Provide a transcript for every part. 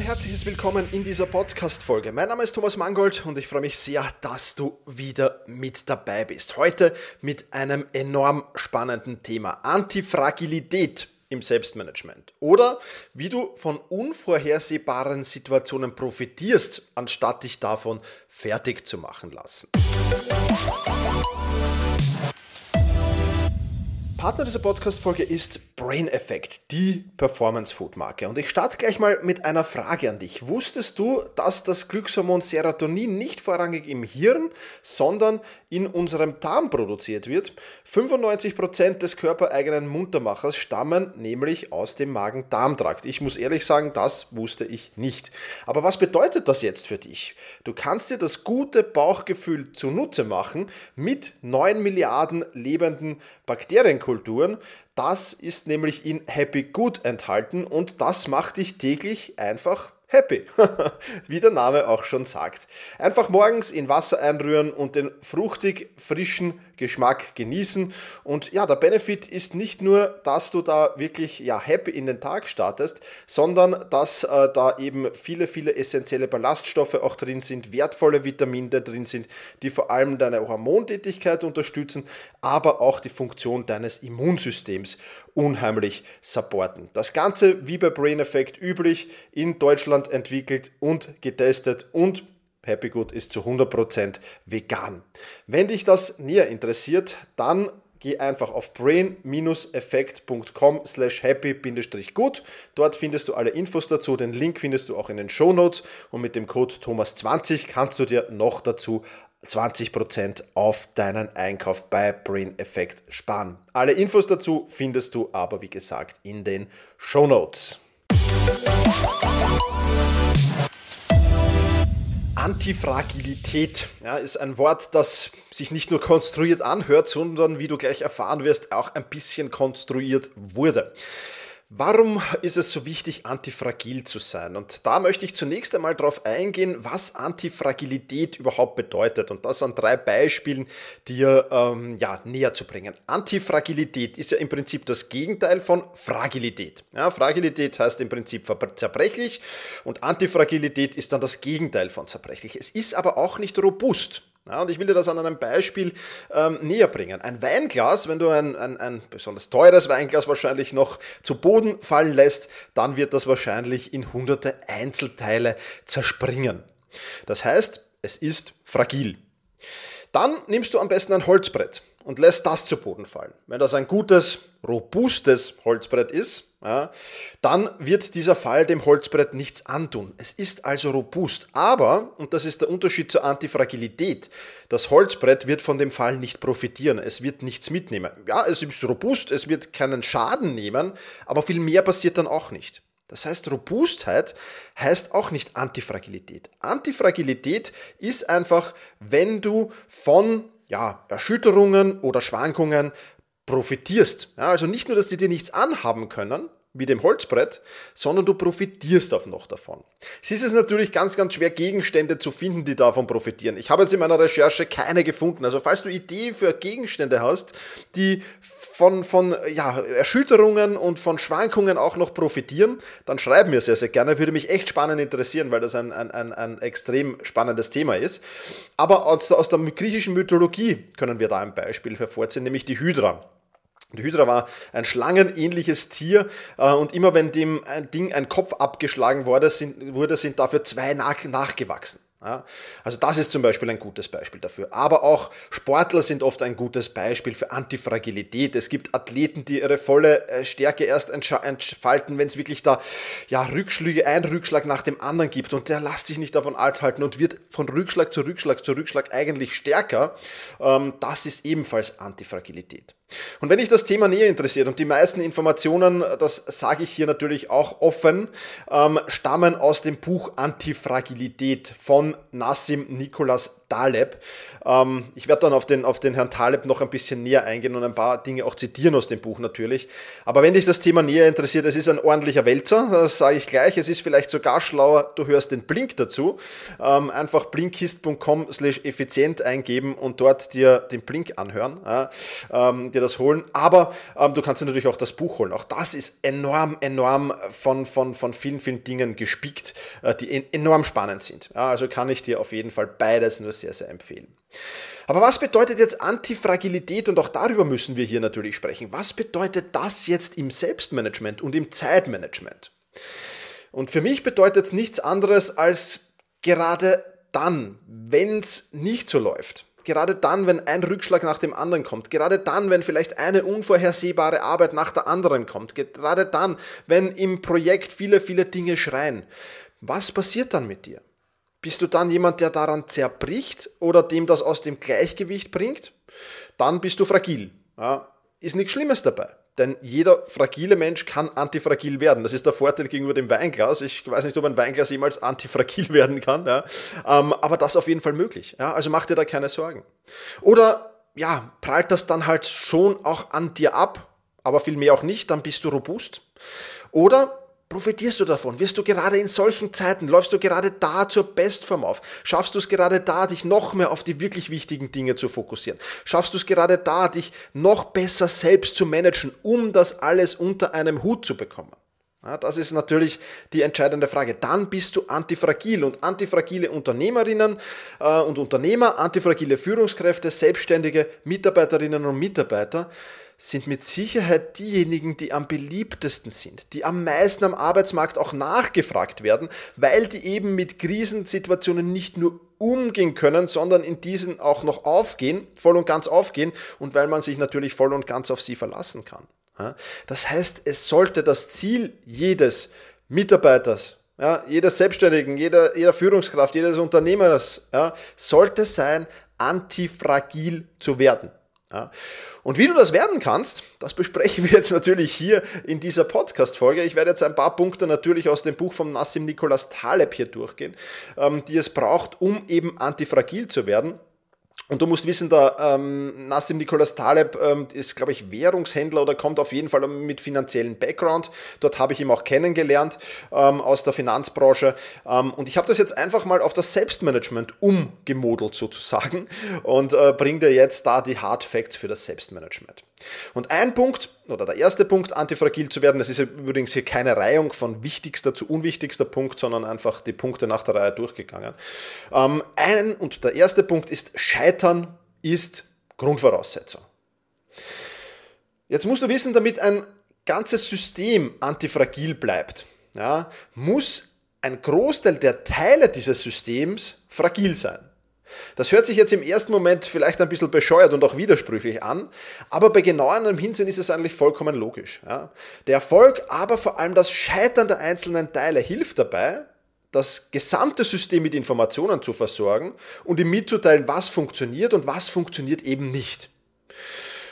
Herzliches Willkommen in dieser Podcast-Folge. Mein Name ist Thomas Mangold und ich freue mich sehr, dass du wieder mit dabei bist. Heute mit einem enorm spannenden Thema: Antifragilität im Selbstmanagement. Oder wie du von unvorhersehbaren Situationen profitierst, anstatt dich davon fertig zu machen lassen. Partner dieser Podcast-Folge ist Brain Effect, die Performance-Food-Marke. Und ich starte gleich mal mit einer Frage an dich. Wusstest du, dass das Glückshormon Serotonin nicht vorrangig im Hirn, sondern in unserem Darm produziert wird? 95% des körpereigenen Muntermachers stammen nämlich aus dem Magen-Darm-Trakt. Ich muss ehrlich sagen, das wusste ich nicht. Aber was bedeutet das jetzt für dich? Du kannst dir das gute Bauchgefühl zunutze machen mit 9 Milliarden lebenden Bakterien Kulturen. Das ist nämlich in Happy Good enthalten und das macht dich täglich einfach happy, wie der Name auch schon sagt. Einfach morgens in Wasser einrühren und den fruchtig frischen Geschmack genießen. Und ja, der Benefit ist nicht nur, dass du da wirklich ja, happy in den Tag startest, sondern dass äh, da eben viele, viele essentielle Ballaststoffe auch drin sind, wertvolle Vitamine drin sind, die vor allem deine Hormontätigkeit unterstützen, aber auch die Funktion deines Immunsystems unheimlich supporten. Das Ganze, wie bei Brain Effect üblich, in Deutschland entwickelt und getestet und Happy Good ist zu 100% vegan. Wenn dich das näher interessiert, dann geh einfach auf brain-effekt.com slash happy-gut. Dort findest du alle Infos dazu. Den Link findest du auch in den Show Notes und mit dem Code Thomas20 kannst du dir noch dazu 20% auf deinen Einkauf bei Brain Effect sparen. Alle Infos dazu findest du aber, wie gesagt, in den Show Notes. Antifragilität ja, ist ein Wort, das sich nicht nur konstruiert anhört, sondern, wie du gleich erfahren wirst, auch ein bisschen konstruiert wurde. Warum ist es so wichtig, antifragil zu sein? Und da möchte ich zunächst einmal darauf eingehen, was Antifragilität überhaupt bedeutet. Und das an drei Beispielen dir ähm, ja, näher zu bringen. Antifragilität ist ja im Prinzip das Gegenteil von Fragilität. Ja, Fragilität heißt im Prinzip zerbrechlich und Antifragilität ist dann das Gegenteil von zerbrechlich. Es ist aber auch nicht robust. Ja, und ich will dir das an einem Beispiel ähm, näher bringen. Ein Weinglas, wenn du ein, ein, ein besonders teures Weinglas wahrscheinlich noch zu Boden fallen lässt, dann wird das wahrscheinlich in hunderte Einzelteile zerspringen. Das heißt, es ist fragil. Dann nimmst du am besten ein Holzbrett und lässt das zu Boden fallen. Wenn das ein gutes, robustes Holzbrett ist, ja, dann wird dieser Fall dem Holzbrett nichts antun. Es ist also robust. Aber, und das ist der Unterschied zur Antifragilität, das Holzbrett wird von dem Fall nicht profitieren. Es wird nichts mitnehmen. Ja, es ist robust, es wird keinen Schaden nehmen, aber viel mehr passiert dann auch nicht. Das heißt, Robustheit heißt auch nicht Antifragilität. Antifragilität ist einfach, wenn du von ja, Erschütterungen oder Schwankungen profitierst. Ja, also nicht nur, dass die dir nichts anhaben können, wie dem Holzbrett, sondern du profitierst auch noch davon. Es ist es natürlich ganz, ganz schwer, Gegenstände zu finden, die davon profitieren. Ich habe jetzt in meiner Recherche keine gefunden. Also falls du Idee für Gegenstände hast, die von, von ja, Erschütterungen und von Schwankungen auch noch profitieren, dann schreib mir sehr, sehr gerne. Würde mich echt spannend interessieren, weil das ein, ein, ein, ein extrem spannendes Thema ist. Aber aus, aus der griechischen Mythologie können wir da ein Beispiel hervorziehen, nämlich die Hydra. Die Hydra war ein schlangenähnliches Tier äh, und immer wenn dem ein Ding ein Kopf abgeschlagen wurde, sind, wurde, sind dafür zwei nach, nachgewachsen. Ja, also das ist zum Beispiel ein gutes Beispiel dafür. Aber auch Sportler sind oft ein gutes Beispiel für Antifragilität. Es gibt Athleten, die ihre volle äh, Stärke erst entfalten, wenn es wirklich da ja, Rückschläge, ein Rückschlag nach dem anderen gibt und der lässt sich nicht davon alt halten und wird von Rückschlag zu Rückschlag zu Rückschlag eigentlich stärker. Ähm, das ist ebenfalls Antifragilität. Und wenn dich das Thema näher interessiert und die meisten Informationen, das sage ich hier natürlich auch offen, ähm, stammen aus dem Buch Antifragilität von Nassim Nicholas Taleb. Ähm, ich werde dann auf den, auf den Herrn Taleb noch ein bisschen näher eingehen und ein paar Dinge auch zitieren aus dem Buch natürlich. Aber wenn dich das Thema näher interessiert, es ist ein ordentlicher Wälzer, das sage ich gleich. Es ist vielleicht sogar schlauer, du hörst den Blink dazu. Ähm, einfach blinkist.com slash effizient eingeben und dort dir den Blink anhören. Ja, dir das holen. Aber ähm, du kannst dir natürlich auch das Buch holen. Auch das ist enorm, enorm von, von, von vielen, vielen Dingen gespickt, äh, die enorm spannend sind. Ja, also kann ich dir auf jeden Fall beides nur sehr, sehr empfehlen. Aber was bedeutet jetzt Antifragilität? Und auch darüber müssen wir hier natürlich sprechen. Was bedeutet das jetzt im Selbstmanagement und im Zeitmanagement? Und für mich bedeutet es nichts anderes als gerade dann, wenn es nicht so läuft, Gerade dann, wenn ein Rückschlag nach dem anderen kommt. Gerade dann, wenn vielleicht eine unvorhersehbare Arbeit nach der anderen kommt. Gerade dann, wenn im Projekt viele, viele Dinge schreien. Was passiert dann mit dir? Bist du dann jemand, der daran zerbricht oder dem das aus dem Gleichgewicht bringt? Dann bist du fragil. Ja, ist nichts Schlimmes dabei. Denn jeder fragile Mensch kann antifragil werden. Das ist der Vorteil gegenüber dem Weinglas. Ich weiß nicht, ob ein Weinglas jemals antifragil werden kann, ja. ähm, aber das ist auf jeden Fall möglich. Ja. Also mach dir da keine Sorgen. Oder ja, prallt das dann halt schon auch an dir ab, aber vielmehr auch nicht, dann bist du robust. Oder Profitierst du davon? Wirst du gerade in solchen Zeiten, läufst du gerade da zur Bestform auf? Schaffst du es gerade da, dich noch mehr auf die wirklich wichtigen Dinge zu fokussieren? Schaffst du es gerade da, dich noch besser selbst zu managen, um das alles unter einem Hut zu bekommen? Ja, das ist natürlich die entscheidende Frage. Dann bist du antifragil und antifragile Unternehmerinnen äh, und Unternehmer, antifragile Führungskräfte, selbstständige Mitarbeiterinnen und Mitarbeiter sind mit Sicherheit diejenigen, die am beliebtesten sind, die am meisten am Arbeitsmarkt auch nachgefragt werden, weil die eben mit Krisensituationen nicht nur umgehen können, sondern in diesen auch noch aufgehen, voll und ganz aufgehen und weil man sich natürlich voll und ganz auf sie verlassen kann. Das heißt, es sollte das Ziel jedes Mitarbeiters, ja, jeder Selbstständigen, jeder, jeder Führungskraft, jedes Unternehmers ja, sollte sein, antifragil zu werden. Ja. Und wie du das werden kannst, das besprechen wir jetzt natürlich hier in dieser Podcast-Folge. Ich werde jetzt ein paar Punkte natürlich aus dem Buch von Nassim Nicholas Taleb hier durchgehen, ähm, die es braucht, um eben antifragil zu werden. Und du musst wissen, der ähm, Nassim Nicholas Taleb ähm, ist, glaube ich, Währungshändler oder kommt auf jeden Fall mit finanziellen Background. Dort habe ich ihn auch kennengelernt ähm, aus der Finanzbranche. Ähm, und ich habe das jetzt einfach mal auf das Selbstmanagement umgemodelt sozusagen und äh, bringe dir jetzt da die Hard Facts für das Selbstmanagement. Und ein Punkt, oder der erste Punkt, antifragil zu werden, das ist übrigens hier keine Reihung von wichtigster zu unwichtigster Punkt, sondern einfach die Punkte nach der Reihe durchgegangen. Ähm, ein und der erste Punkt ist, Scheitern ist Grundvoraussetzung. Jetzt musst du wissen, damit ein ganzes System antifragil bleibt, ja, muss ein Großteil der Teile dieses Systems fragil sein. Das hört sich jetzt im ersten Moment vielleicht ein bisschen bescheuert und auch widersprüchlich an, aber bei genauerem Hinsehen ist es eigentlich vollkommen logisch. Ja. Der Erfolg, aber vor allem das Scheitern der einzelnen Teile hilft dabei, das gesamte System mit Informationen zu versorgen und ihm mitzuteilen, was funktioniert und was funktioniert eben nicht.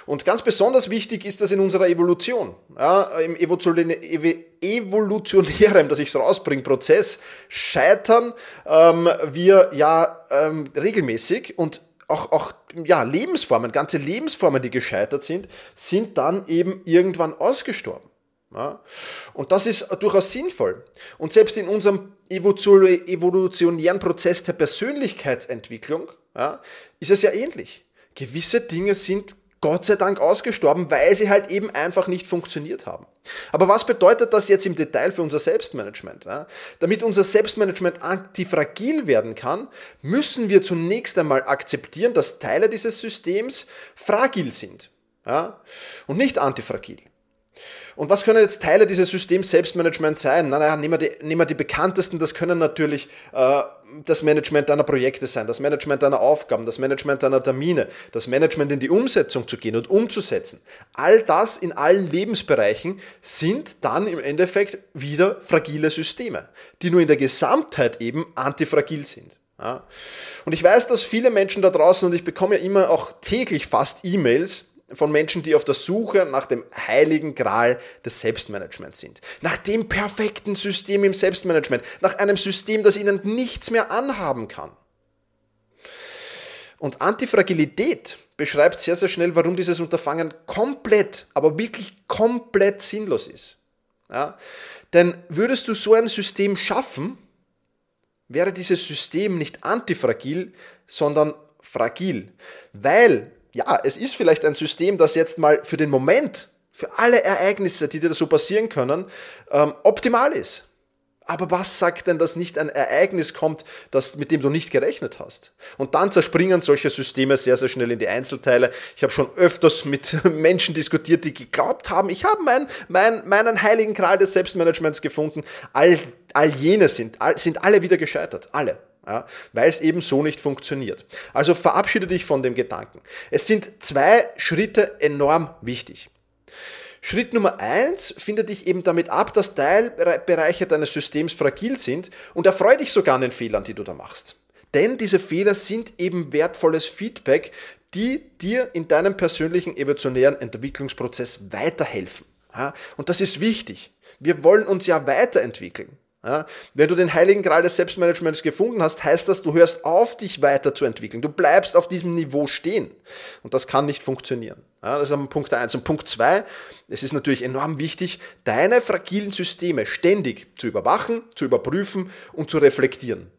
Und ganz besonders wichtig ist das in unserer Evolution. Ja, Im evolutionären, dass ich es rausbringe, Prozess scheitern ähm, wir ja ähm, regelmäßig und auch, auch ja, Lebensformen, ganze Lebensformen, die gescheitert sind, sind dann eben irgendwann ausgestorben. Ja? Und das ist durchaus sinnvoll. Und selbst in unserem evolutionären Prozess der Persönlichkeitsentwicklung ja, ist es ja ähnlich. Gewisse Dinge sind Gott sei Dank ausgestorben, weil sie halt eben einfach nicht funktioniert haben. Aber was bedeutet das jetzt im Detail für unser Selbstmanagement? Damit unser Selbstmanagement antifragil werden kann, müssen wir zunächst einmal akzeptieren, dass Teile dieses Systems fragil sind und nicht antifragil. Und was können jetzt Teile dieses Systems Selbstmanagement sein? Naja, nehmen wir die, nehmen wir die bekanntesten, das können natürlich äh, das Management deiner Projekte sein, das Management deiner Aufgaben, das Management deiner Termine, das Management in die Umsetzung zu gehen und umzusetzen. All das in allen Lebensbereichen sind dann im Endeffekt wieder fragile Systeme, die nur in der Gesamtheit eben antifragil sind. Ja. Und ich weiß, dass viele Menschen da draußen, und ich bekomme ja immer auch täglich fast E-Mails, von Menschen, die auf der Suche nach dem heiligen Gral des Selbstmanagements sind. Nach dem perfekten System im Selbstmanagement. Nach einem System, das ihnen nichts mehr anhaben kann. Und Antifragilität beschreibt sehr, sehr schnell, warum dieses Unterfangen komplett, aber wirklich komplett sinnlos ist. Ja? Denn würdest du so ein System schaffen, wäre dieses System nicht antifragil, sondern fragil. Weil ja, es ist vielleicht ein System, das jetzt mal für den Moment, für alle Ereignisse, die dir so passieren können, ähm, optimal ist. Aber was sagt denn, dass nicht ein Ereignis kommt, das, mit dem du nicht gerechnet hast? Und dann zerspringen solche Systeme sehr, sehr schnell in die Einzelteile. Ich habe schon öfters mit Menschen diskutiert, die geglaubt haben, ich habe mein, mein, meinen heiligen Kral des Selbstmanagements gefunden. All, all jene sind, all, sind alle wieder gescheitert. Alle ja, weil es eben so nicht funktioniert. Also verabschiede dich von dem Gedanken. Es sind zwei Schritte enorm wichtig. Schritt Nummer eins findet dich eben damit ab, dass Teilbereiche deines Systems fragil sind und erfreue dich sogar an den Fehlern, die du da machst. Denn diese Fehler sind eben wertvolles Feedback, die dir in deinem persönlichen evolutionären Entwicklungsprozess weiterhelfen. Und das ist wichtig. Wir wollen uns ja weiterentwickeln. Ja, wenn du den heiligen Gral des Selbstmanagements gefunden hast, heißt das, du hörst auf, dich weiterzuentwickeln. Du bleibst auf diesem Niveau stehen. Und das kann nicht funktionieren. Ja, das ist Punkt 1. Und Punkt 2, es ist natürlich enorm wichtig, deine fragilen Systeme ständig zu überwachen, zu überprüfen und zu reflektieren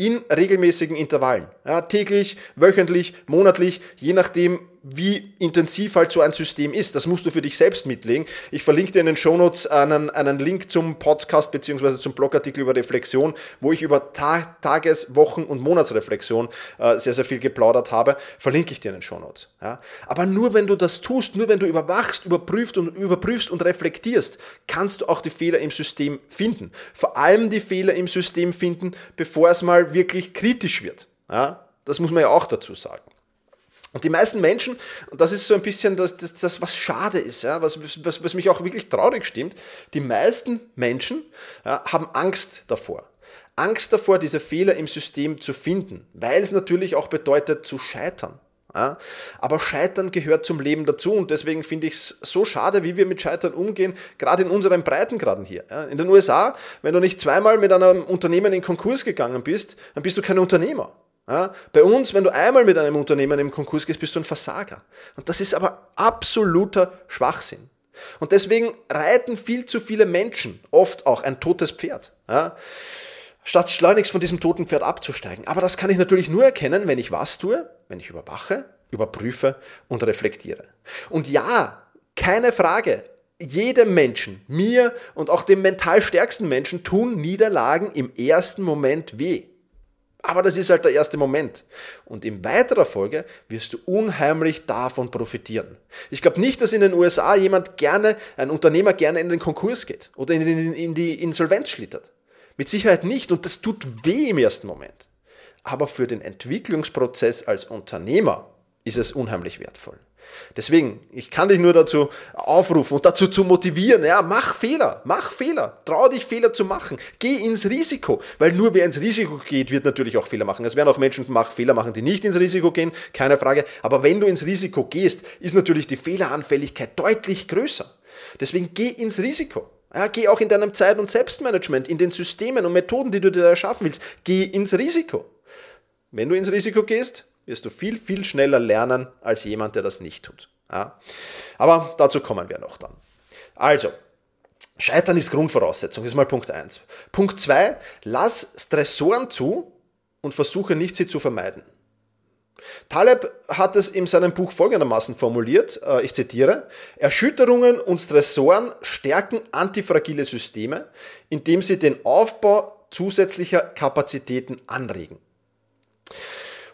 in regelmäßigen Intervallen. Ja, täglich, wöchentlich, monatlich, je nachdem, wie intensiv halt so ein System ist. Das musst du für dich selbst mitlegen. Ich verlinke dir in den Shownotes einen, einen Link zum Podcast bzw. zum Blogartikel über Reflexion, wo ich über Ta Tages-, Wochen- und Monatsreflexion äh, sehr, sehr viel geplaudert habe. Verlinke ich dir in den Shownotes. Ja. Aber nur wenn du das tust, nur wenn du überwachst, überprüfst und, überprüfst und reflektierst, kannst du auch die Fehler im System finden. Vor allem die Fehler im System finden, bevor es mal wirklich kritisch wird. Ja. Das muss man ja auch dazu sagen. Und die meisten Menschen, und das ist so ein bisschen das, das, das was schade ist, ja, was, was, was mich auch wirklich traurig stimmt, die meisten Menschen ja, haben Angst davor. Angst davor, diese Fehler im System zu finden, weil es natürlich auch bedeutet zu scheitern. Ja, aber Scheitern gehört zum Leben dazu und deswegen finde ich es so schade, wie wir mit Scheitern umgehen, gerade in unseren Breitengraden hier. Ja, in den USA, wenn du nicht zweimal mit einem Unternehmen in Konkurs gegangen bist, dann bist du kein Unternehmer. Ja, bei uns, wenn du einmal mit einem Unternehmen im Konkurs gehst, bist du ein Versager. Und das ist aber absoluter Schwachsinn. Und deswegen reiten viel zu viele Menschen oft auch ein totes Pferd. Ja, statt schleunigst von diesem toten Pferd abzusteigen. Aber das kann ich natürlich nur erkennen, wenn ich was tue, wenn ich überwache, überprüfe und reflektiere. Und ja, keine Frage, jedem Menschen, mir und auch dem mental stärksten Menschen tun Niederlagen im ersten Moment weh. Aber das ist halt der erste Moment. Und in weiterer Folge wirst du unheimlich davon profitieren. Ich glaube nicht, dass in den USA jemand gerne, ein Unternehmer gerne in den Konkurs geht oder in, in, in die Insolvenz schlittert. Mit Sicherheit nicht und das tut weh im ersten Moment. Aber für den Entwicklungsprozess als Unternehmer ist es unheimlich wertvoll. Deswegen, ich kann dich nur dazu aufrufen und dazu zu motivieren, ja, mach Fehler, mach Fehler, trau dich Fehler zu machen, geh ins Risiko, weil nur wer ins Risiko geht, wird natürlich auch Fehler machen. Es werden auch Menschen Fehler machen, die nicht ins Risiko gehen, keine Frage, aber wenn du ins Risiko gehst, ist natürlich die Fehleranfälligkeit deutlich größer. Deswegen geh ins Risiko. Ja, geh auch in deinem Zeit- und Selbstmanagement, in den Systemen und Methoden, die du dir erschaffen willst, geh ins Risiko. Wenn du ins Risiko gehst, wirst du viel, viel schneller lernen als jemand, der das nicht tut. Ja? Aber dazu kommen wir noch dann. Also, Scheitern ist Grundvoraussetzung, ist mal Punkt 1. Punkt 2, lass Stressoren zu und versuche nicht, sie zu vermeiden. Taleb hat es in seinem Buch folgendermaßen formuliert, äh, ich zitiere, Erschütterungen und Stressoren stärken antifragile Systeme, indem sie den Aufbau zusätzlicher Kapazitäten anregen.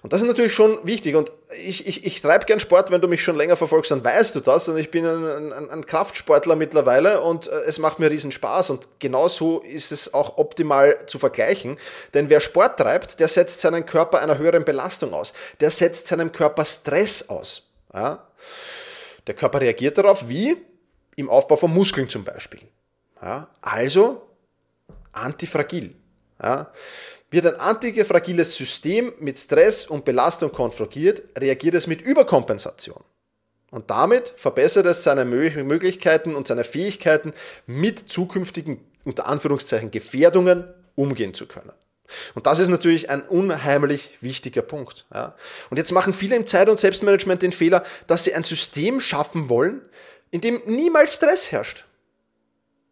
Und das ist natürlich schon wichtig. Und ich, ich, ich treibe gern Sport, wenn du mich schon länger verfolgst, dann weißt du das. Und ich bin ein, ein, ein Kraftsportler mittlerweile und äh, es macht mir riesen Spaß. Und genauso ist es auch optimal zu vergleichen. Denn wer Sport treibt, der setzt seinen Körper einer höheren Belastung aus. Der setzt seinem Körper Stress aus. Ja? Der Körper reagiert darauf wie im Aufbau von Muskeln zum Beispiel. Ja? Also antifragil. Ja? Wird ein antifragiles System mit Stress und Belastung konfrontiert, reagiert es mit Überkompensation. Und damit verbessert es seine Möglichkeiten und seine Fähigkeiten, mit zukünftigen, unter Anführungszeichen, Gefährdungen umgehen zu können. Und das ist natürlich ein unheimlich wichtiger Punkt. Ja. Und jetzt machen viele im Zeit- und Selbstmanagement den Fehler, dass sie ein System schaffen wollen, in dem niemals Stress herrscht.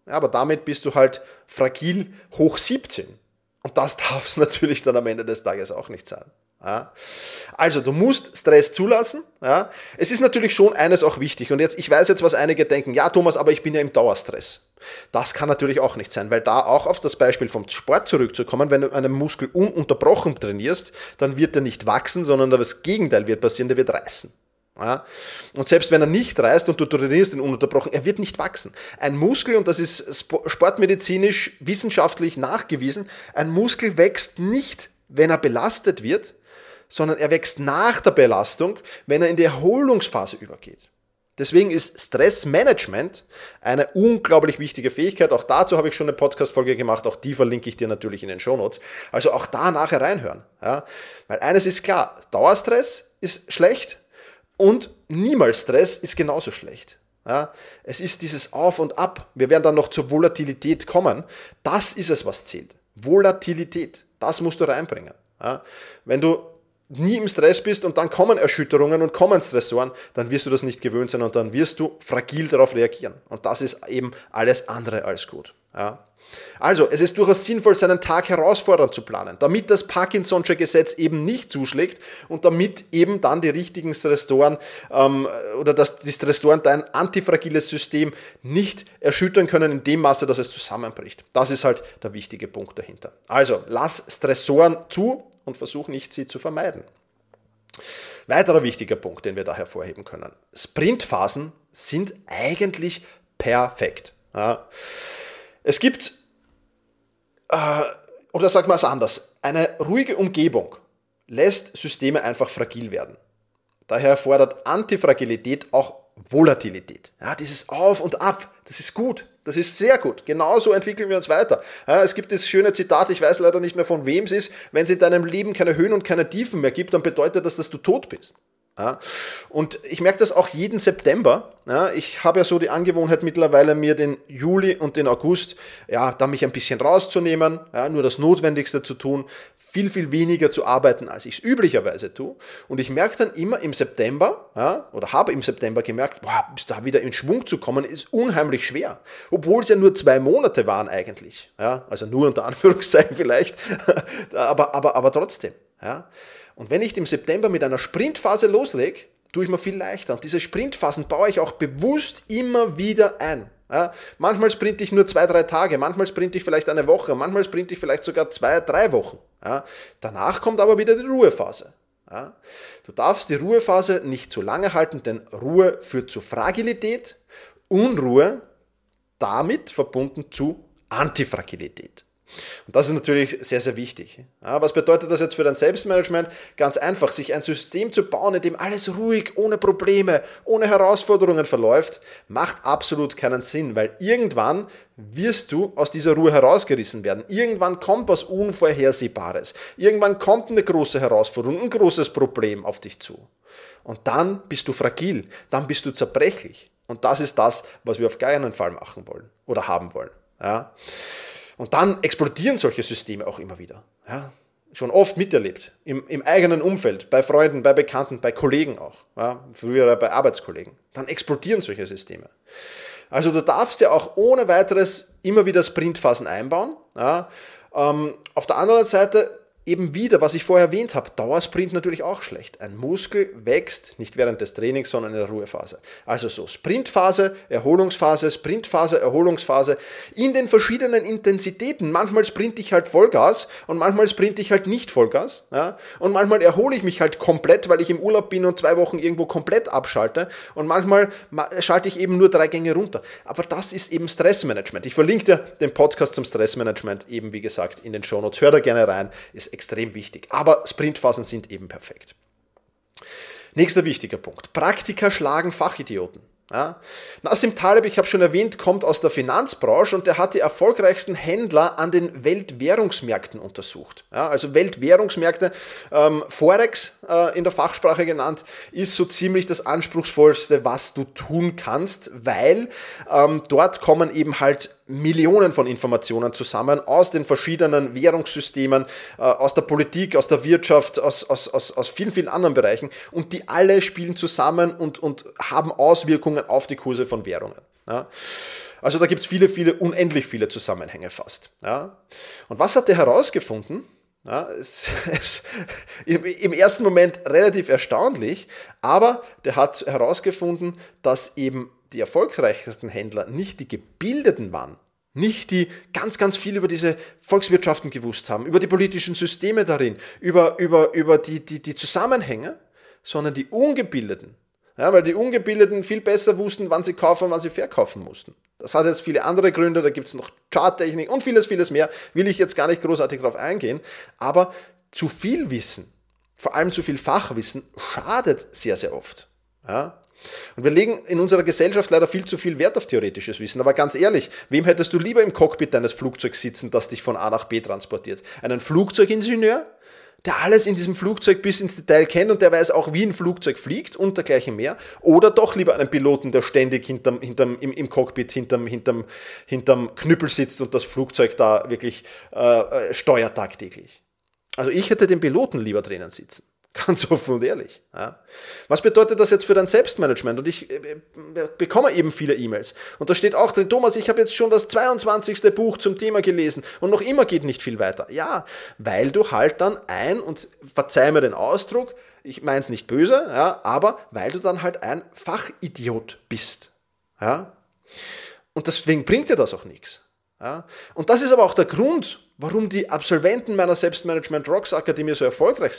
Ja, aber damit bist du halt fragil hoch 17. Und das darf es natürlich dann am Ende des Tages auch nicht sein. Ja. Also, du musst Stress zulassen. Ja. Es ist natürlich schon eines auch wichtig. Und jetzt, ich weiß jetzt, was einige denken. Ja, Thomas, aber ich bin ja im Dauerstress. Das kann natürlich auch nicht sein, weil da auch auf das Beispiel vom Sport zurückzukommen, wenn du einen Muskel ununterbrochen trainierst, dann wird er nicht wachsen, sondern das Gegenteil wird passieren, der wird reißen. Ja? Und selbst wenn er nicht reißt und du trainierst ihn ununterbrochen, er wird nicht wachsen. Ein Muskel, und das ist sportmedizinisch wissenschaftlich nachgewiesen, ein Muskel wächst nicht, wenn er belastet wird, sondern er wächst nach der Belastung, wenn er in die Erholungsphase übergeht. Deswegen ist Stressmanagement eine unglaublich wichtige Fähigkeit. Auch dazu habe ich schon eine Podcast-Folge gemacht. Auch die verlinke ich dir natürlich in den Shownotes. Also auch da nachher reinhören. Ja? Weil eines ist klar, Dauerstress ist schlecht, und niemals Stress ist genauso schlecht. Ja, es ist dieses Auf und Ab. Wir werden dann noch zur Volatilität kommen. Das ist es, was zählt. Volatilität. Das musst du reinbringen. Ja, wenn du nie im Stress bist und dann kommen Erschütterungen und kommen Stressoren, dann wirst du das nicht gewöhnt sein und dann wirst du fragil darauf reagieren. Und das ist eben alles andere als gut. Ja. Also, es ist durchaus sinnvoll, seinen Tag herausfordernd zu planen, damit das Parkinson'sche Gesetz eben nicht zuschlägt und damit eben dann die richtigen Stressoren ähm, oder dass die Stressoren dein antifragiles System nicht erschüttern können in dem Maße, dass es zusammenbricht. Das ist halt der wichtige Punkt dahinter. Also, lass Stressoren zu und versuch nicht, sie zu vermeiden. Weiterer wichtiger Punkt, den wir da hervorheben können. Sprintphasen sind eigentlich perfekt. Ja. Es gibt, äh, oder sagen wir es anders, eine ruhige Umgebung lässt Systeme einfach fragil werden. Daher erfordert Antifragilität auch Volatilität. Ja, dieses Auf und Ab, das ist gut, das ist sehr gut. Genauso entwickeln wir uns weiter. Ja, es gibt das schöne Zitat, ich weiß leider nicht mehr von wem es ist, wenn es in deinem Leben keine Höhen und keine Tiefen mehr gibt, dann bedeutet das, dass du tot bist. Ja, und ich merke das auch jeden September. Ja, ich habe ja so die Angewohnheit mittlerweile, mir den Juli und den August, ja, da mich ein bisschen rauszunehmen, ja, nur das Notwendigste zu tun, viel, viel weniger zu arbeiten, als ich es üblicherweise tue. Und ich merke dann immer im September, ja, oder habe im September gemerkt, boah, bis da wieder in Schwung zu kommen, ist unheimlich schwer. Obwohl es ja nur zwei Monate waren eigentlich. Ja, also nur unter Anführungszeichen vielleicht, aber, aber, aber trotzdem. Ja. Und wenn ich im September mit einer Sprintphase loslege, tue ich mir viel leichter. Und diese Sprintphasen baue ich auch bewusst immer wieder ein. Ja, manchmal sprinte ich nur zwei, drei Tage, manchmal sprinte ich vielleicht eine Woche, manchmal sprinte ich vielleicht sogar zwei, drei Wochen. Ja, danach kommt aber wieder die Ruhephase. Ja, du darfst die Ruhephase nicht zu lange halten, denn Ruhe führt zu Fragilität, Unruhe damit verbunden zu Antifragilität. Und das ist natürlich sehr, sehr wichtig. Ja, was bedeutet das jetzt für dein Selbstmanagement? Ganz einfach, sich ein System zu bauen, in dem alles ruhig, ohne Probleme, ohne Herausforderungen verläuft, macht absolut keinen Sinn, weil irgendwann wirst du aus dieser Ruhe herausgerissen werden. Irgendwann kommt was Unvorhersehbares. Irgendwann kommt eine große Herausforderung, ein großes Problem auf dich zu. Und dann bist du fragil, dann bist du zerbrechlich. Und das ist das, was wir auf keinen Fall machen wollen oder haben wollen. Ja. Und dann explodieren solche Systeme auch immer wieder. Ja, schon oft miterlebt, im, im eigenen Umfeld, bei Freunden, bei Bekannten, bei Kollegen auch, ja, früher bei Arbeitskollegen. Dann explodieren solche Systeme. Also du darfst ja auch ohne weiteres immer wieder Sprintphasen einbauen. Ja. Ähm, auf der anderen Seite eben wieder, was ich vorher erwähnt habe, Dauersprint natürlich auch schlecht. Ein Muskel wächst nicht während des Trainings, sondern in der Ruhephase. Also so Sprintphase, Erholungsphase, Sprintphase, Erholungsphase in den verschiedenen Intensitäten. Manchmal sprinte ich halt Vollgas und manchmal sprinte ich halt nicht Vollgas. Ja? Und manchmal erhole ich mich halt komplett, weil ich im Urlaub bin und zwei Wochen irgendwo komplett abschalte. Und manchmal schalte ich eben nur drei Gänge runter. Aber das ist eben Stressmanagement. Ich verlinke dir den Podcast zum Stressmanagement eben, wie gesagt, in den Shownotes. Hör da gerne rein. Ist extrem wichtig. Aber Sprintphasen sind eben perfekt. Nächster wichtiger Punkt. Praktiker schlagen Fachidioten. Ja. Nassim Taleb, ich habe schon erwähnt, kommt aus der Finanzbranche und der hat die erfolgreichsten Händler an den Weltwährungsmärkten untersucht. Ja, also Weltwährungsmärkte, ähm, Forex äh, in der Fachsprache genannt, ist so ziemlich das anspruchsvollste, was du tun kannst, weil ähm, dort kommen eben halt Millionen von Informationen zusammen aus den verschiedenen Währungssystemen, äh, aus der Politik, aus der Wirtschaft, aus, aus, aus, aus vielen, vielen anderen Bereichen und die alle spielen zusammen und, und haben Auswirkungen auf die Kurse von Währungen. Ja. Also da gibt es viele, viele, unendlich viele Zusammenhänge fast. Ja. Und was hat er herausgefunden? Ja, es, es, im, im, ersten Moment relativ erstaunlich, aber der hat herausgefunden, dass eben die erfolgreichsten Händler nicht die gebildeten waren, nicht die ganz, ganz viel über diese Volkswirtschaften gewusst haben, über die politischen Systeme darin, über, über, über die, die, die Zusammenhänge, sondern die Ungebildeten. Ja, weil die Ungebildeten viel besser wussten, wann sie kaufen wann sie verkaufen mussten. Das hat jetzt viele andere Gründe, da gibt es noch Charttechnik und vieles, vieles mehr, will ich jetzt gar nicht großartig darauf eingehen. Aber zu viel Wissen, vor allem zu viel Fachwissen, schadet sehr, sehr oft. Ja? Und wir legen in unserer Gesellschaft leider viel zu viel Wert auf theoretisches Wissen. Aber ganz ehrlich, wem hättest du lieber im Cockpit deines Flugzeugs sitzen, das dich von A nach B transportiert? Einen Flugzeugingenieur, der alles in diesem Flugzeug bis ins Detail kennt und der weiß auch, wie ein Flugzeug fliegt und dergleichen mehr? Oder doch lieber einen Piloten, der ständig hinterm, hinterm, im, im Cockpit hinterm, hinterm, hinterm Knüppel sitzt und das Flugzeug da wirklich äh, äh steuert tagtäglich? Also ich hätte den Piloten lieber drinnen sitzen. Ganz offen und ehrlich. Ja. Was bedeutet das jetzt für dein Selbstmanagement? Und ich äh, äh, bekomme eben viele E-Mails. Und da steht auch drin, Thomas, ich habe jetzt schon das 22. Buch zum Thema gelesen und noch immer geht nicht viel weiter. Ja, weil du halt dann ein, und verzeih mir den Ausdruck, ich meine es nicht böse, ja, aber weil du dann halt ein Fachidiot bist. Ja. Und deswegen bringt dir das auch nichts. Ja. Und das ist aber auch der Grund, warum die Absolventen meiner Selbstmanagement Rocks Akademie so erfolgreich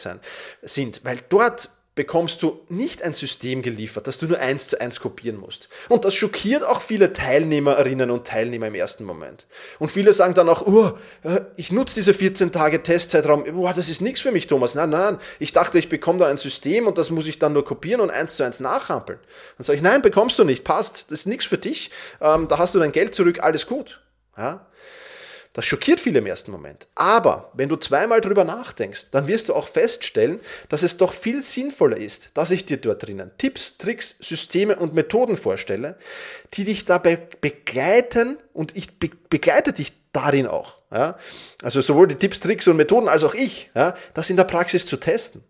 sind, weil dort bekommst du nicht ein System geliefert, das du nur eins zu eins kopieren musst. Und das schockiert auch viele Teilnehmerinnen und Teilnehmer im ersten Moment. Und viele sagen dann auch, oh, ich nutze diese 14 Tage Testzeitraum, oh, das ist nichts für mich, Thomas. Nein, nein, ich dachte, ich bekomme da ein System und das muss ich dann nur kopieren und eins zu eins nachhampeln. Dann sage ich, nein, bekommst du nicht, passt, das ist nichts für dich, ähm, da hast du dein Geld zurück, alles gut. Ja? Das schockiert viele im ersten Moment. Aber wenn du zweimal drüber nachdenkst, dann wirst du auch feststellen, dass es doch viel sinnvoller ist, dass ich dir dort drinnen Tipps, Tricks, Systeme und Methoden vorstelle, die dich dabei begleiten und ich begleite dich darin auch. Ja? Also sowohl die Tipps, Tricks und Methoden als auch ich, ja, das in der Praxis zu testen.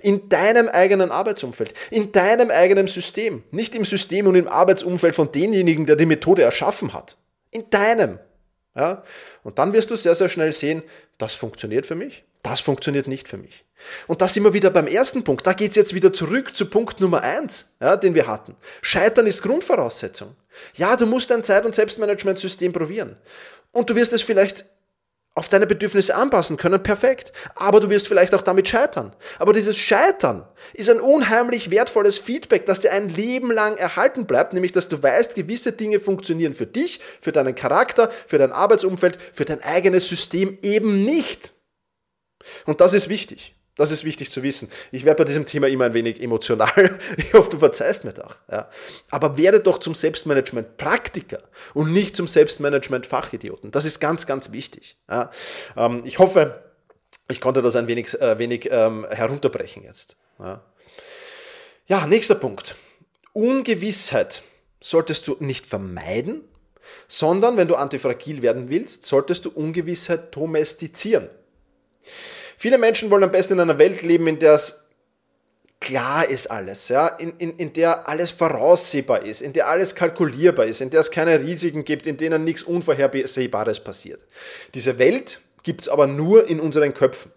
In deinem eigenen Arbeitsumfeld, in deinem eigenen System, nicht im System und im Arbeitsumfeld von demjenigen, der die Methode erschaffen hat. In deinem. Ja? Und dann wirst du sehr, sehr schnell sehen, das funktioniert für mich, Das funktioniert nicht für mich. Und da sind wir wieder beim ersten Punkt. Da geht es jetzt wieder zurück zu Punkt Nummer eins, ja, den wir hatten. Scheitern ist Grundvoraussetzung. Ja, du musst dein Zeit- und Selbstmanagementsystem probieren. Und du wirst es vielleicht auf deine Bedürfnisse anpassen können, perfekt. Aber du wirst vielleicht auch damit scheitern. Aber dieses Scheitern ist ein unheimlich wertvolles Feedback, das dir ein Leben lang erhalten bleibt, nämlich dass du weißt, gewisse Dinge funktionieren für dich, für deinen Charakter, für dein Arbeitsumfeld, für dein eigenes System eben nicht. Und das ist wichtig. Das ist wichtig zu wissen. Ich werde bei diesem Thema immer ein wenig emotional. Ich hoffe, du verzeihst mir doch. Ja. Aber werde doch zum Selbstmanagement-Praktiker und nicht zum Selbstmanagement-Fachidioten. Das ist ganz, ganz wichtig. Ja. Ähm, ich hoffe, ich konnte das ein wenig, äh, wenig ähm, herunterbrechen jetzt. Ja. ja, nächster Punkt. Ungewissheit solltest du nicht vermeiden, sondern wenn du antifragil werden willst, solltest du Ungewissheit domestizieren. Viele Menschen wollen am besten in einer Welt leben, in der es klar ist alles, ja, in, in, in der alles voraussehbar ist, in der alles kalkulierbar ist, in der es keine Risiken gibt, in denen nichts Unvorhersehbares passiert. Diese Welt gibt es aber nur in unseren Köpfen.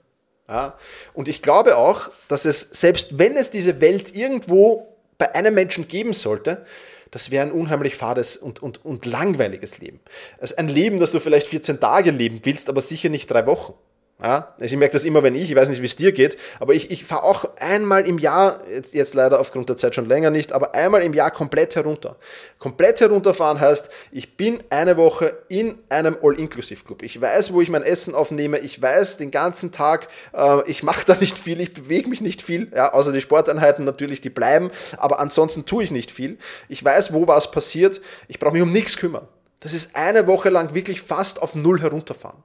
Ja? Und ich glaube auch, dass es, selbst wenn es diese Welt irgendwo bei einem Menschen geben sollte, das wäre ein unheimlich fades und, und, und langweiliges Leben. Also ein Leben, das du vielleicht 14 Tage leben willst, aber sicher nicht drei Wochen. Ja, also ich merke das immer, wenn ich, ich weiß nicht, wie es dir geht, aber ich, ich fahre auch einmal im Jahr, jetzt, jetzt leider aufgrund der Zeit schon länger nicht, aber einmal im Jahr komplett herunter. Komplett herunterfahren heißt, ich bin eine Woche in einem All-Inclusive-Club. Ich weiß, wo ich mein Essen aufnehme, ich weiß den ganzen Tag, äh, ich mache da nicht viel, ich bewege mich nicht viel, ja, außer die Sporteinheiten natürlich, die bleiben, aber ansonsten tue ich nicht viel. Ich weiß, wo was passiert, ich brauche mich um nichts kümmern. Das ist eine Woche lang wirklich fast auf Null herunterfahren.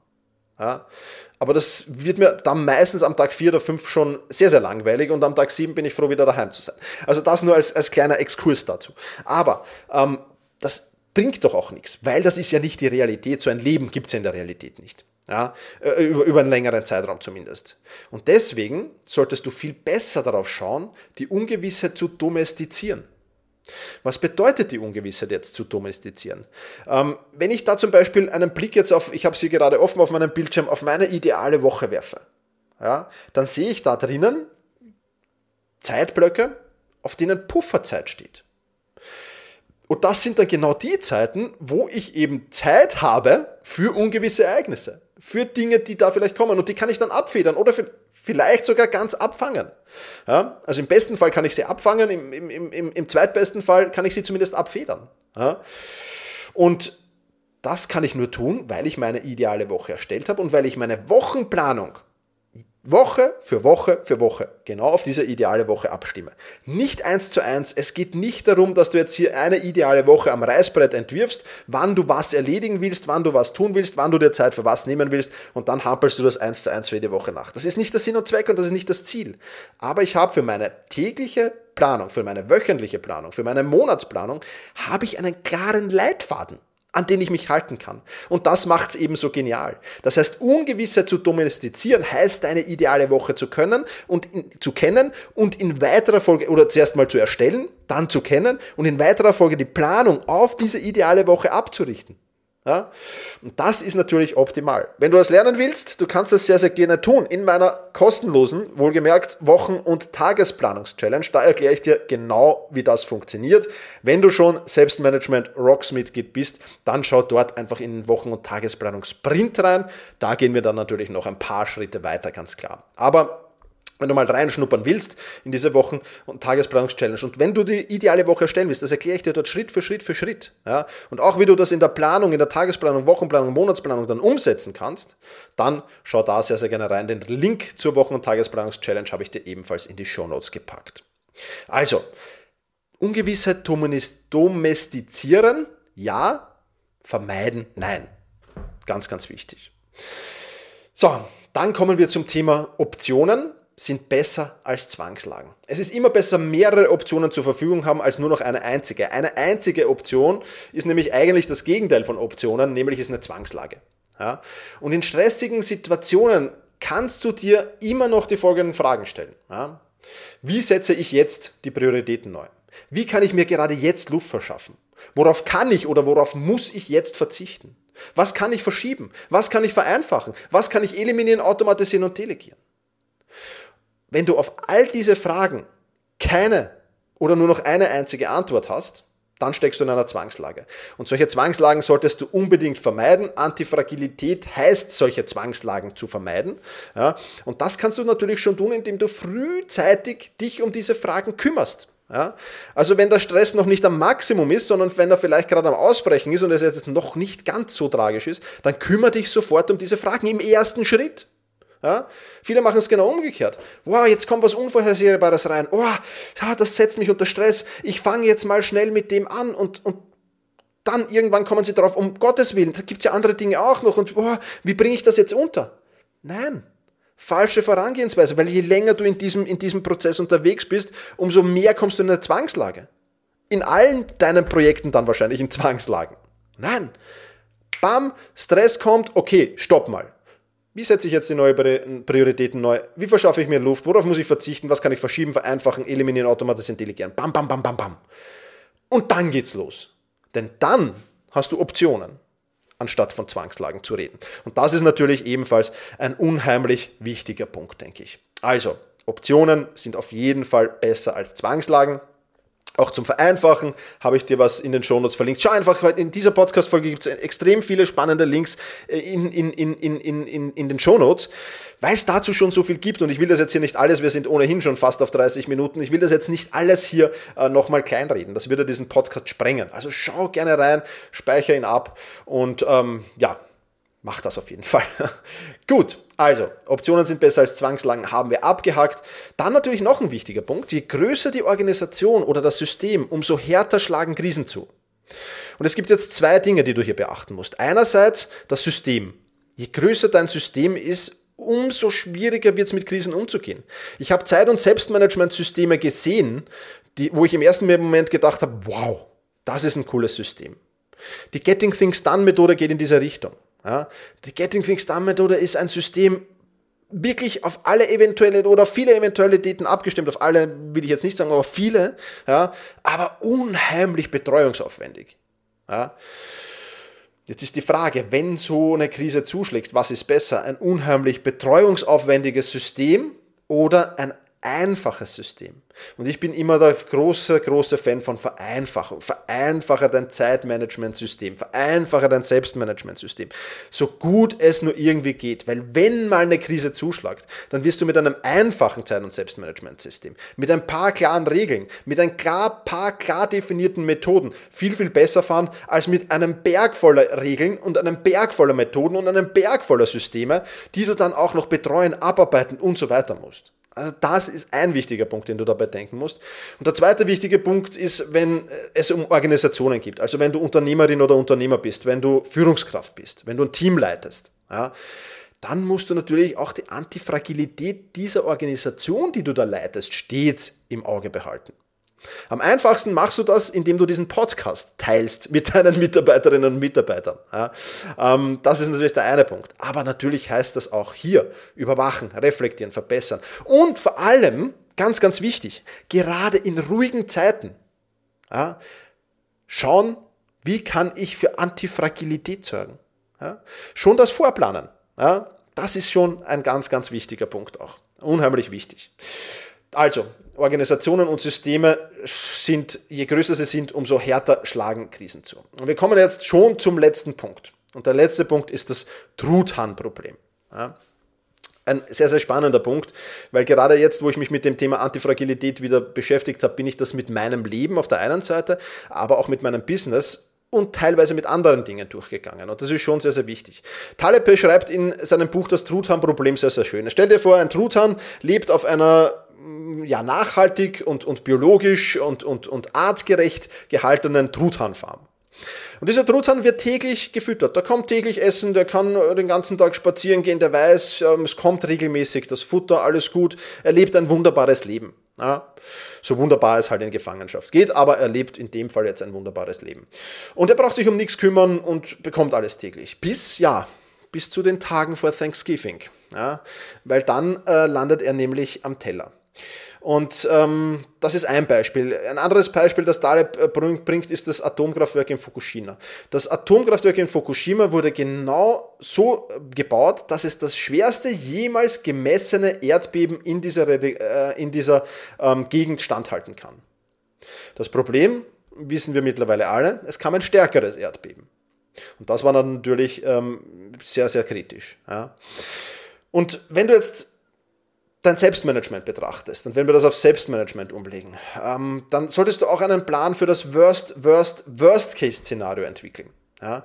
Ja. Aber das wird mir dann meistens am Tag 4 oder 5 schon sehr, sehr langweilig und am Tag 7 bin ich froh, wieder daheim zu sein. Also das nur als, als kleiner Exkurs dazu. Aber ähm, das bringt doch auch nichts, weil das ist ja nicht die Realität. So ein Leben gibt es ja in der Realität nicht. Ja, über, über einen längeren Zeitraum zumindest. Und deswegen solltest du viel besser darauf schauen, die Ungewissheit zu domestizieren. Was bedeutet die Ungewissheit jetzt zu domestizieren? Ähm, wenn ich da zum Beispiel einen Blick jetzt auf, ich habe sie gerade offen auf meinem Bildschirm, auf meine ideale Woche werfe, ja, dann sehe ich da drinnen Zeitblöcke, auf denen Pufferzeit steht. Und das sind dann genau die Zeiten, wo ich eben Zeit habe für ungewisse Ereignisse, für Dinge, die da vielleicht kommen. Und die kann ich dann abfedern oder vielleicht sogar ganz abfangen. Ja? Also im besten Fall kann ich sie abfangen, im, im, im, im zweitbesten Fall kann ich sie zumindest abfedern. Ja? Und das kann ich nur tun, weil ich meine ideale Woche erstellt habe und weil ich meine Wochenplanung Woche für Woche für Woche genau auf diese ideale Woche abstimme. Nicht eins zu eins. Es geht nicht darum, dass du jetzt hier eine ideale Woche am Reißbrett entwirfst, wann du was erledigen willst, wann du was tun willst, wann du dir Zeit für was nehmen willst und dann hampelst du das eins zu eins für jede Woche nach. Das ist nicht der Sinn und Zweck und das ist nicht das Ziel. Aber ich habe für meine tägliche Planung, für meine wöchentliche Planung, für meine Monatsplanung, habe ich einen klaren Leitfaden an den ich mich halten kann. Und das macht es eben so genial. Das heißt, Ungewissheit zu domestizieren heißt, deine ideale Woche zu können und in, zu kennen und in weiterer Folge, oder zuerst mal zu erstellen, dann zu kennen und in weiterer Folge die Planung auf diese ideale Woche abzurichten. Ja? Und das ist natürlich optimal. Wenn du das lernen willst, du kannst das sehr, sehr gerne tun. In meiner kostenlosen, wohlgemerkt, Wochen- und Tagesplanungs-Challenge, da erkläre ich dir genau, wie das funktioniert. Wenn du schon Selbstmanagement Rocks Mitglied bist, dann schau dort einfach in den Wochen- und Tagesplanungsprint rein. Da gehen wir dann natürlich noch ein paar Schritte weiter, ganz klar. Aber wenn du mal reinschnuppern willst in diese Wochen- und Tagesplanungs-Challenge. Und wenn du die ideale Woche erstellen willst, das erkläre ich dir dort Schritt für Schritt für Schritt. Ja? Und auch wie du das in der Planung, in der Tagesplanung, Wochenplanung, Monatsplanung dann umsetzen kannst, dann schau da sehr, sehr gerne rein. Den Link zur Wochen- und Tagesplanungs-Challenge habe ich dir ebenfalls in die Show Notes gepackt. Also, Ungewissheit domestizieren, ja, vermeiden, nein. Ganz, ganz wichtig. So, dann kommen wir zum Thema Optionen sind besser als Zwangslagen. Es ist immer besser, mehrere Optionen zur Verfügung haben, als nur noch eine einzige. Eine einzige Option ist nämlich eigentlich das Gegenteil von Optionen, nämlich ist eine Zwangslage. Ja? Und in stressigen Situationen kannst du dir immer noch die folgenden Fragen stellen. Ja? Wie setze ich jetzt die Prioritäten neu? Wie kann ich mir gerade jetzt Luft verschaffen? Worauf kann ich oder worauf muss ich jetzt verzichten? Was kann ich verschieben? Was kann ich vereinfachen? Was kann ich eliminieren, automatisieren und delegieren? Wenn du auf all diese Fragen keine oder nur noch eine einzige Antwort hast, dann steckst du in einer Zwangslage. Und solche Zwangslagen solltest du unbedingt vermeiden. Antifragilität heißt, solche Zwangslagen zu vermeiden. Ja, und das kannst du natürlich schon tun, indem du frühzeitig dich um diese Fragen kümmerst. Ja? Also wenn der Stress noch nicht am Maximum ist, sondern wenn er vielleicht gerade am Ausbrechen ist und es jetzt noch nicht ganz so tragisch ist, dann kümmere dich sofort um diese Fragen im ersten Schritt. Ja? Viele machen es genau umgekehrt. Wow, jetzt kommt was Unvorhersehbares rein. Oh, das setzt mich unter Stress. Ich fange jetzt mal schnell mit dem an und, und dann irgendwann kommen sie drauf, um Gottes Willen, da gibt es ja andere Dinge auch noch und oh, wie bringe ich das jetzt unter? Nein, falsche Vorangehensweise, weil je länger du in diesem, in diesem Prozess unterwegs bist, umso mehr kommst du in eine Zwangslage. In allen deinen Projekten dann wahrscheinlich in Zwangslagen. Nein. Bam, Stress kommt, okay, stopp mal. Wie setze ich jetzt die neuen Prioritäten neu? Wie verschaffe ich mir Luft? Worauf muss ich verzichten? Was kann ich verschieben, vereinfachen, eliminieren, automatisieren, delegieren? Bam, bam, bam, bam, bam. Und dann geht's los. Denn dann hast du Optionen anstatt von Zwangslagen zu reden. Und das ist natürlich ebenfalls ein unheimlich wichtiger Punkt, denke ich. Also, Optionen sind auf jeden Fall besser als Zwangslagen. Auch zum Vereinfachen habe ich dir was in den Shownotes verlinkt. Schau einfach, in dieser Podcast-Folge gibt es extrem viele spannende Links äh, in, in, in, in, in, in den Shownotes, weil es dazu schon so viel gibt und ich will das jetzt hier nicht alles, wir sind ohnehin schon fast auf 30 Minuten, ich will das jetzt nicht alles hier äh, nochmal kleinreden, das würde diesen Podcast sprengen. Also schau gerne rein, speichere ihn ab und ähm, ja, Mach das auf jeden Fall. Gut, also Optionen sind besser als Zwangslagen, haben wir abgehakt. Dann natürlich noch ein wichtiger Punkt. Je größer die Organisation oder das System, umso härter schlagen Krisen zu. Und es gibt jetzt zwei Dinge, die du hier beachten musst. Einerseits das System. Je größer dein System ist, umso schwieriger wird es mit Krisen umzugehen. Ich habe Zeit- und Selbstmanagementsysteme gesehen, die, wo ich im ersten Moment gedacht habe, wow, das ist ein cooles System. Die Getting Things Done Methode geht in diese Richtung. Ja, die Getting Things Done Methode ist ein System, wirklich auf alle eventuelle oder viele Eventualitäten abgestimmt, auf alle will ich jetzt nicht sagen, aber viele, ja, aber unheimlich betreuungsaufwendig. Ja. Jetzt ist die Frage, wenn so eine Krise zuschlägt, was ist besser? Ein unheimlich betreuungsaufwendiges System oder ein einfaches System. Und ich bin immer der große, große Fan von Vereinfachung. Vereinfache dein Zeitmanagementsystem, vereinfache dein Selbstmanagementsystem, so gut es nur irgendwie geht. Weil wenn mal eine Krise zuschlagt, dann wirst du mit einem einfachen Zeit- und Selbstmanagementsystem, mit ein paar klaren Regeln, mit ein paar klar definierten Methoden viel, viel besser fahren, als mit einem Berg voller Regeln und einem Berg voller Methoden und einem Berg voller Systeme, die du dann auch noch betreuen, abarbeiten und so weiter musst. Also das ist ein wichtiger Punkt, den du dabei denken musst. Und der zweite wichtige Punkt ist, wenn es um Organisationen geht. Also wenn du Unternehmerin oder Unternehmer bist, wenn du Führungskraft bist, wenn du ein Team leitest, ja, dann musst du natürlich auch die Antifragilität dieser Organisation, die du da leitest, stets im Auge behalten. Am einfachsten machst du das, indem du diesen Podcast teilst mit deinen Mitarbeiterinnen und Mitarbeitern. Ja, ähm, das ist natürlich der eine Punkt. Aber natürlich heißt das auch hier überwachen, reflektieren, verbessern. Und vor allem, ganz, ganz wichtig, gerade in ruhigen Zeiten, ja, schauen, wie kann ich für Antifragilität sorgen. Ja, schon das Vorplanen, das ist schon ein ganz, ganz wichtiger Punkt auch. Unheimlich wichtig. Also, Organisationen und Systeme sind, je größer sie sind, umso härter schlagen Krisen zu. Und wir kommen jetzt schon zum letzten Punkt. Und der letzte Punkt ist das Truthahn-Problem. Ja. Ein sehr, sehr spannender Punkt, weil gerade jetzt, wo ich mich mit dem Thema Antifragilität wieder beschäftigt habe, bin ich das mit meinem Leben auf der einen Seite, aber auch mit meinem Business und teilweise mit anderen Dingen durchgegangen. Und das ist schon sehr, sehr wichtig. Taleb schreibt in seinem Buch das Truthahn-Problem sehr, sehr schön. Stell dir vor, ein Truthahn lebt auf einer ja, nachhaltig und, und biologisch und, und, und artgerecht gehaltenen Truthahnfarm. Und dieser Truthahn wird täglich gefüttert. Der kommt täglich essen, der kann den ganzen Tag spazieren gehen, der weiß, ähm, es kommt regelmäßig das Futter, alles gut. Er lebt ein wunderbares Leben. Ja, so wunderbar es halt in Gefangenschaft geht, aber er lebt in dem Fall jetzt ein wunderbares Leben. Und er braucht sich um nichts kümmern und bekommt alles täglich. Bis, ja, bis zu den Tagen vor Thanksgiving. Ja, weil dann äh, landet er nämlich am Teller. Und ähm, das ist ein Beispiel. Ein anderes Beispiel, das Taleb äh, bringt, ist das Atomkraftwerk in Fukushima. Das Atomkraftwerk in Fukushima wurde genau so äh, gebaut, dass es das schwerste jemals gemessene Erdbeben in dieser, äh, in dieser ähm, Gegend standhalten kann. Das Problem, wissen wir mittlerweile alle, es kam ein stärkeres Erdbeben. Und das war natürlich ähm, sehr, sehr kritisch. Ja. Und wenn du jetzt dein Selbstmanagement betrachtest und wenn wir das auf Selbstmanagement umlegen, ähm, dann solltest du auch einen Plan für das Worst, Worst, Worst-Case-Szenario entwickeln. Ja?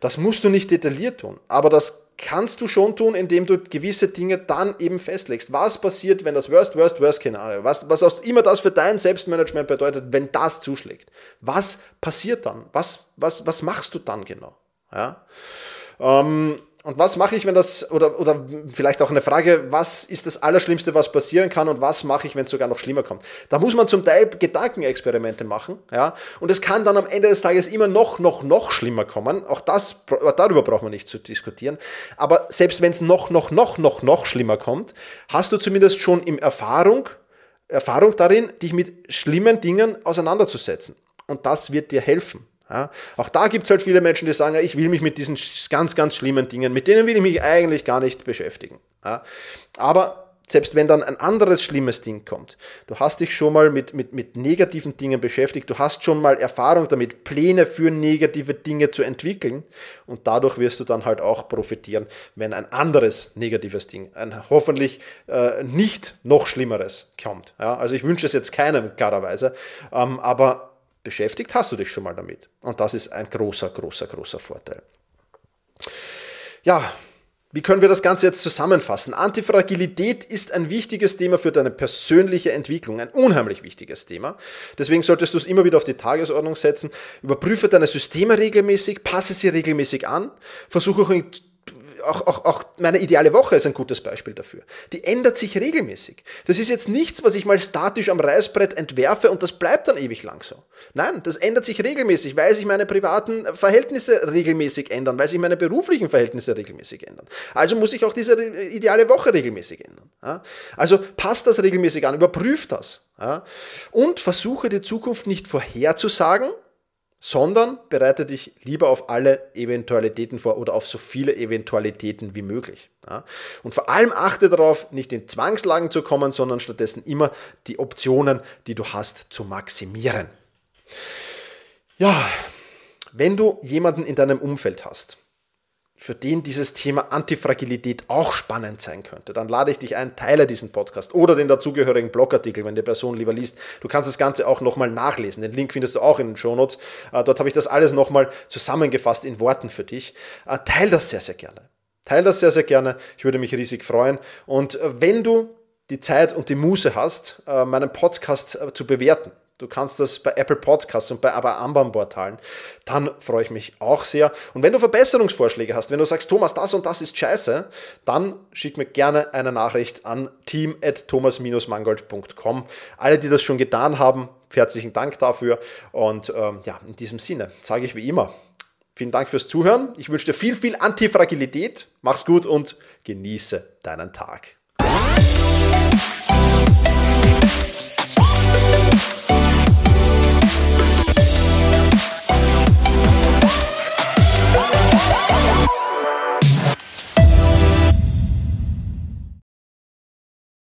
Das musst du nicht detailliert tun, aber das kannst du schon tun, indem du gewisse Dinge dann eben festlegst. Was passiert, wenn das Worst, Worst, Worst-Szenario, was, was auch immer das für dein Selbstmanagement bedeutet, wenn das zuschlägt? Was passiert dann? Was, was, was machst du dann genau? Ja? Ähm, und was mache ich, wenn das, oder, oder vielleicht auch eine Frage, was ist das Allerschlimmste, was passieren kann und was mache ich, wenn es sogar noch schlimmer kommt? Da muss man zum Teil Gedankenexperimente machen, ja, und es kann dann am Ende des Tages immer noch, noch, noch schlimmer kommen. Auch das, darüber braucht man nicht zu diskutieren. Aber selbst wenn es noch, noch, noch, noch, noch schlimmer kommt, hast du zumindest schon im Erfahrung, Erfahrung darin, dich mit schlimmen Dingen auseinanderzusetzen. Und das wird dir helfen. Ja, auch da gibt es halt viele Menschen, die sagen, ich will mich mit diesen ganz, ganz schlimmen Dingen, mit denen will ich mich eigentlich gar nicht beschäftigen. Ja, aber selbst wenn dann ein anderes schlimmes Ding kommt, du hast dich schon mal mit, mit, mit negativen Dingen beschäftigt, du hast schon mal Erfahrung damit, Pläne für negative Dinge zu entwickeln und dadurch wirst du dann halt auch profitieren, wenn ein anderes negatives Ding, ein hoffentlich äh, nicht noch schlimmeres kommt. Ja, also ich wünsche es jetzt keinem klarerweise, ähm, aber beschäftigt hast du dich schon mal damit. Und das ist ein großer, großer, großer Vorteil. Ja, wie können wir das Ganze jetzt zusammenfassen? Antifragilität ist ein wichtiges Thema für deine persönliche Entwicklung, ein unheimlich wichtiges Thema. Deswegen solltest du es immer wieder auf die Tagesordnung setzen. Überprüfe deine Systeme regelmäßig, passe sie regelmäßig an, versuche auch auch, auch, auch meine ideale Woche ist ein gutes Beispiel dafür. Die ändert sich regelmäßig. Das ist jetzt nichts, was ich mal statisch am Reißbrett entwerfe und das bleibt dann ewig lang so. Nein, das ändert sich regelmäßig, weil sich meine privaten Verhältnisse regelmäßig ändern, weil sich meine beruflichen Verhältnisse regelmäßig ändern. Also muss ich auch diese ideale Woche regelmäßig ändern. Also passt das regelmäßig an, überprüft das. Und versuche die Zukunft nicht vorherzusagen, sondern bereite dich lieber auf alle Eventualitäten vor oder auf so viele Eventualitäten wie möglich. Ja? Und vor allem achte darauf, nicht in Zwangslagen zu kommen, sondern stattdessen immer die Optionen, die du hast, zu maximieren. Ja, wenn du jemanden in deinem Umfeld hast, für den dieses Thema Antifragilität auch spannend sein könnte, dann lade ich dich ein, teile diesen Podcast oder den dazugehörigen Blogartikel, wenn die Person lieber liest. Du kannst das Ganze auch nochmal nachlesen. Den Link findest du auch in den Shownotes. Äh, dort habe ich das alles nochmal zusammengefasst in Worten für dich. Äh, teile das sehr, sehr gerne. Teile das sehr, sehr gerne. Ich würde mich riesig freuen. Und äh, wenn du die Zeit und die Muße hast, meinen Podcast zu bewerten, Du kannst das bei Apple Podcasts und bei aber anderen Portalen. Dann freue ich mich auch sehr. Und wenn du Verbesserungsvorschläge hast, wenn du sagst, Thomas, das und das ist scheiße, dann schick mir gerne eine Nachricht an team.thomas-mangold.com. Alle, die das schon getan haben, herzlichen Dank dafür. Und ähm, ja, in diesem Sinne sage ich wie immer, vielen Dank fürs Zuhören. Ich wünsche dir viel, viel Antifragilität. Mach's gut und genieße deinen Tag.